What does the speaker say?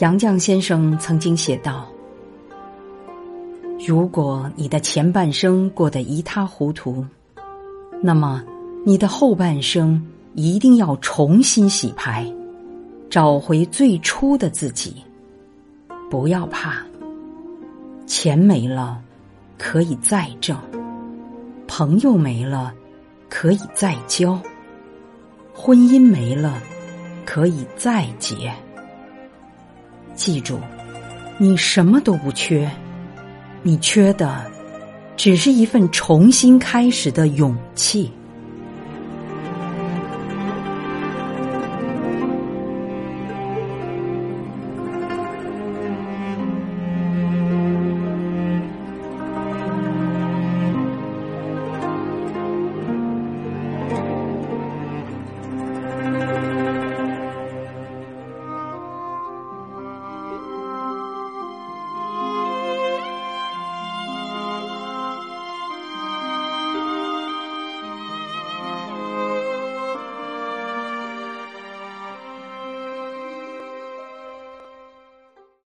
杨绛先生曾经写道：“如果你的前半生过得一塌糊涂，那么你的后半生一定要重新洗牌，找回最初的自己。不要怕，钱没了可以再挣，朋友没了可以再交，婚姻没了可以再结。”记住，你什么都不缺，你缺的只是一份重新开始的勇气。